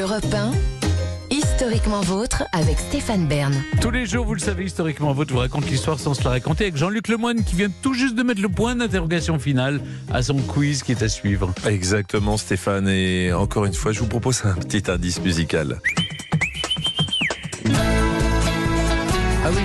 Europe 1, historiquement vôtre avec Stéphane Bern. Tous les jours, vous le savez, historiquement, votre vous raconte l'histoire sans se la raconter avec Jean-Luc Lemoyne qui vient tout juste de mettre le point d'interrogation finale à son quiz qui est à suivre. Exactement, Stéphane. Et encore une fois, je vous propose un petit indice musical.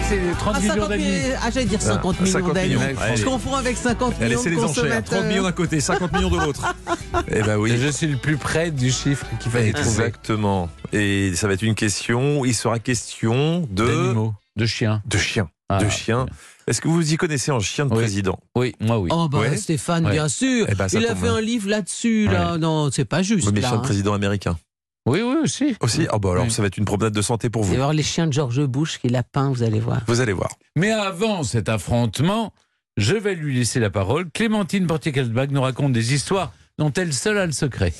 C'est 30 Ah, millions 50 d'amis. millions- ah, j'allais dire 50 millions 50 d'amis. millions, Je confonds avec 50 Allez, millions c'est de les enchères. 30 consommateurs. millions d'un côté, 50 millions de l'autre. Eh ben oui. Je suis le plus près du chiffre qu'il fallait trouver. Exactement. Et ça va être une question. Il sera question de, D'animaux, de chiens. de chiens. Ah, de chiens. Est-ce que vous vous y connaissez en chien de Oui. président? Oui, moi oui. Oh bah Ouais. Stéphane, Ouais. bien sûr. Eh ben, Il a fait un livre là-dessus. Là. Non, c'est pas juste. Mais là, chien de hein. président américain. Oui, oui aussi. Aussi Ah bah alors Oui. ça va être une promenade de santé pour Vous vous. allez voir les chiens de George Bush qu'il a peint, vous allez voir. Vous allez voir. Mais avant cet affrontement, je vais lui laisser la parole. Clémentine Portier-Kalsbach nous raconte des histoires dont elle seule a le secret.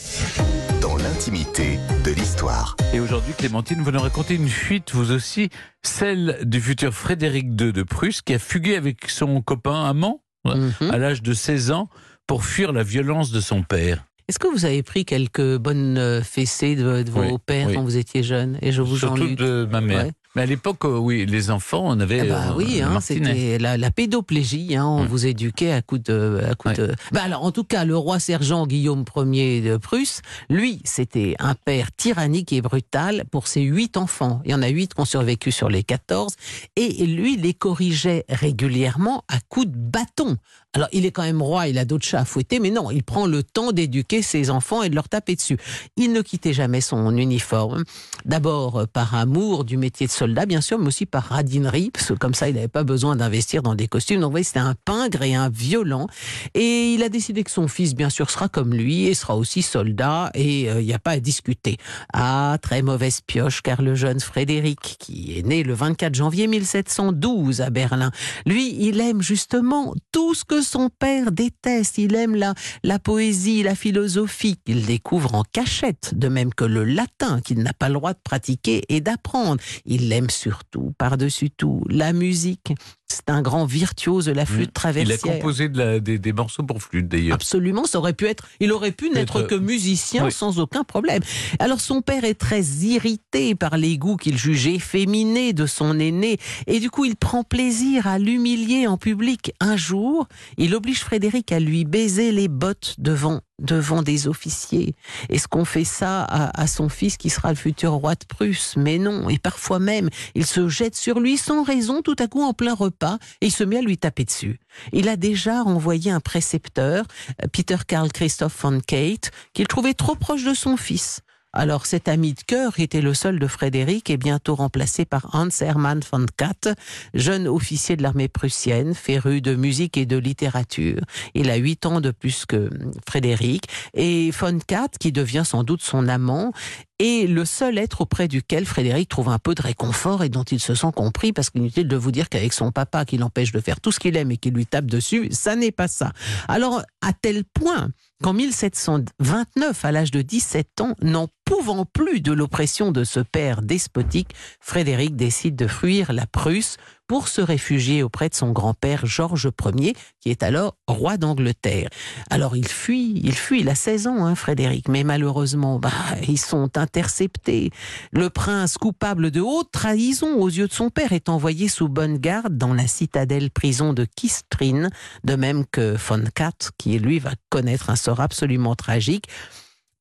dans l'intimité de l'histoire. Et aujourd'hui, Clémentine, vous nous racontez une fuite, vous aussi, celle du futur Frédéric II de Prusse, qui a fugué avec son copain amant Mhm. à l'âge de 16 ans pour fuir la violence de son père. Est-ce que vous avez pris quelques bonnes euh, fessées de, de vos Oui, pères oui. quand vous étiez jeune? Et je vous en Surtout de ma mère. Ouais. Mais à l'époque, euh, oui, les enfants, on avait. Ah bah euh, oui, hein, c'était la, la pédoplégie. Hein, on Ouais. vous éduquait à coup de, à coup de. Bah alors, en tout cas, le roi sergent Guillaume Ier de Prusse, lui, c'était un père tyrannique et brutal pour ses huit enfants. Il y en a huit qui ont survécu sur les 14 et lui les corrigeait régulièrement à coups de bâton. Alors, il est quand même roi, il a d'autres chats à fouetter, mais non, il prend le temps d'éduquer ses enfants et de leur taper dessus. Il ne quittait jamais son uniforme. D'abord par amour du métier de soldat, bien sûr, mais aussi par radinerie, parce que comme ça, il n'avait pas besoin d'investir dans des costumes. Donc, vous voyez, c'était un pingre et un violent. Et il a décidé que son fils, bien sûr, sera comme lui et sera aussi soldat, et euh, il n'y a pas à discuter. Ah, très mauvaise pioche, car le jeune Frédéric, qui est né le 24 janvier 1712 à Berlin, lui, il aime justement tout ce que son père déteste. Il aime la, la poésie, la philosophie qu'il découvre en cachette, de même que le latin qu'il n'a pas le droit de pratiquer et d'apprendre. Il aime surtout, par-dessus tout, la musique. C'est un grand virtuose de la flûte Il a traversière. composé de la- des, des morceaux pour flûte d'ailleurs. Absolument, ça aurait pu être. Il aurait pu n'être Être- que musicien oui. sans aucun problème. Alors son père est très irrité par les goûts qu'il jugeait féminés de son aîné, et du coup il prend plaisir à l'humilier en public. Un jour, il oblige Frédéric à lui baiser les bottes devant devant des officiers. Est-ce qu'on fait ça à, à son fils qui sera le futur roi de Prusse? Mais non, et parfois même, il se jette sur lui sans raison tout à coup en plein repas et il se met à lui taper dessus. Il a déjà envoyé un précepteur, euh, Peter Karl Christoph von Kate, qu'il trouvait trop proche de son fils. Alors cet ami de cœur, était le seul de Frédéric, est bientôt remplacé par Hans Hermann von Katt, jeune officier de l'armée prussienne, féru de musique et de littérature. Il a huit ans de plus que hum, Frédéric, et von Katt, qui devient sans doute son amant, est le seul être auprès duquel Frédéric trouve un peu de réconfort et dont il se sent compris, parce qu'inutile de vous dire qu'avec son papa qui l'empêche de faire tout ce qu'il aime et qui lui tape dessus, ça n'est pas ça. Alors, à tel point qu'en 1729, à l'âge de 17 ans, n'en pouvant plus de l'oppression de ce père despotique, Frédéric décide de fuir la Prusse pour se réfugier auprès de son grand-père Georges Ier, qui est alors roi d'Angleterre. Alors il fuit, il fuit, il a 16 ans, hein, Frédéric, mais malheureusement, bah, ils sont interceptés. Le prince, coupable de haute trahison aux yeux de son père, est envoyé sous bonne garde dans la citadelle prison de Kistrin, de même que von Katt, qui lui va connaître un sort absolument tragique.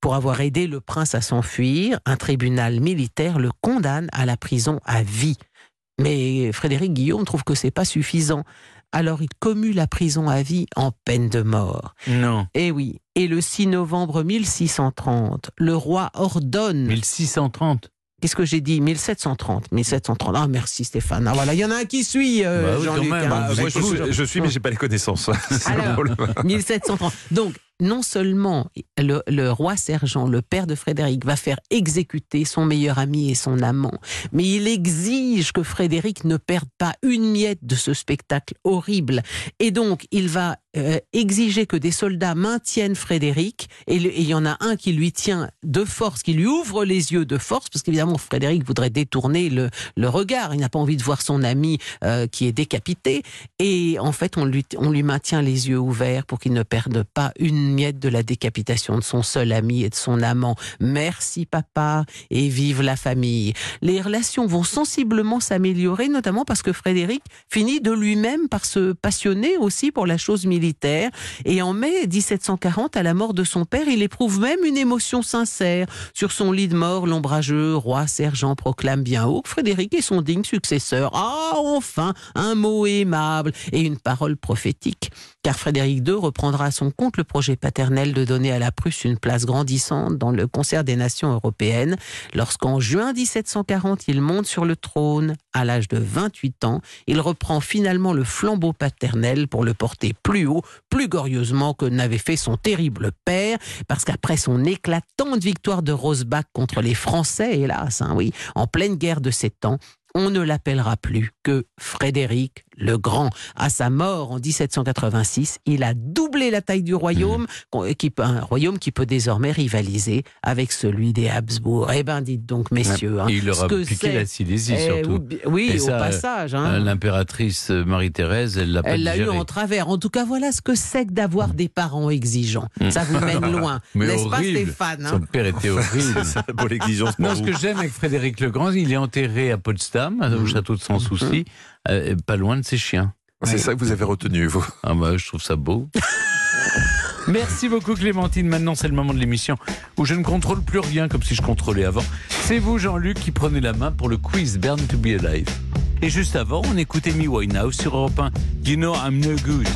Pour avoir aidé le prince à s'enfuir, un tribunal militaire le condamne à la prison à vie. Mais Frédéric Guillaume trouve que c'est pas suffisant. Alors il commue la prison à vie en peine de mort. Non. Eh oui. Et le 6 novembre 1630, le roi ordonne. 1630. Qu'est-ce que j'ai dit? 1730. 1730. Ah merci Stéphane. Ah voilà, il y en a un qui suit. euh, Bah oui, Jean-Luc, hein. hein, je, suis, je suis, mais j'ai pas les connaissances. C'est le Alors, problème. 1730. Donc, non seulement le, roi sergent, le père de Frédéric, va faire exécuter son meilleur ami et son amant, mais il exige que Frédéric ne perde pas une miette de ce spectacle horrible. Et donc, il va euh, exiger que des soldats maintiennent Frédéric, et il y en a un qui lui tient de force, qui lui ouvre les yeux de force, parce qu'évidemment, Frédéric voudrait détourner le, le regard, il n'a pas envie de voir son ami euh, qui est décapité, et en fait, on lui, on lui maintient les yeux ouverts pour qu'il ne perde pas une miette de la décapitation de son seul ami et de son amant. Merci papa et vive la famille. Les relations vont sensiblement s'améliorer, notamment parce que Frédéric finit de lui-même par se passionner aussi pour la chose militaire. Et en mai 1740, à la mort de son père, il éprouve même une émotion sincère. Sur son lit de mort, l'ombrageux roi sergent proclame bien haut que Frédéric est son digne successeur. Ah, enfin, un mot aimable et une parole prophétique. Car Frédéric II reprendra à son compte le projet paternel de donner à la Prusse une place grandissante dans le concert des nations européennes. Lorsqu'en juin 1740, il monte sur le trône à l'âge de 28 ans, il reprend finalement le flambeau paternel pour le porter plus haut, plus glorieusement que n'avait fait son terrible père, parce qu'après son éclatante victoire de Rosbach contre les Français, hélas, hein, oui, en pleine guerre de sept ans, on ne l'appellera plus que Frédéric le Grand. À sa mort en 1786, il a doublé la taille du royaume, qui, un royaume qui peut désormais rivaliser avec celui des Habsbourg. Eh ben, dites donc, messieurs. Hein, il leur a piqué la Silésie, Eh, surtout. Oui, Et au ça, passage. Euh, hein. L'impératrice Marie-Thérèse, elle l'a pas Elle l'a eu en travers. En tout cas, voilà ce que c'est que d'avoir des parents exigeants. Ça vous mène loin. Mais N'est-ce pas, horrible. Stéphane hein Son père était horrible. Pour Non, ce que j'aime avec Frédéric le Grand, il est enterré à Potsdam, au château de Sans Souci, euh, pas loin de ses chiens. C'est ça que vous avez retenu, vous. Ah bah, je trouve ça beau. Merci beaucoup Clémentine. Maintenant, c'est le moment de l'émission où je ne contrôle plus rien comme si je contrôlais avant. C'est vous, Jean-Luc, qui prenez la main pour le quiz Burn to be Alive. Et juste avant, on écoutait Me Winehouse sur Europe 1. You know I'm no good.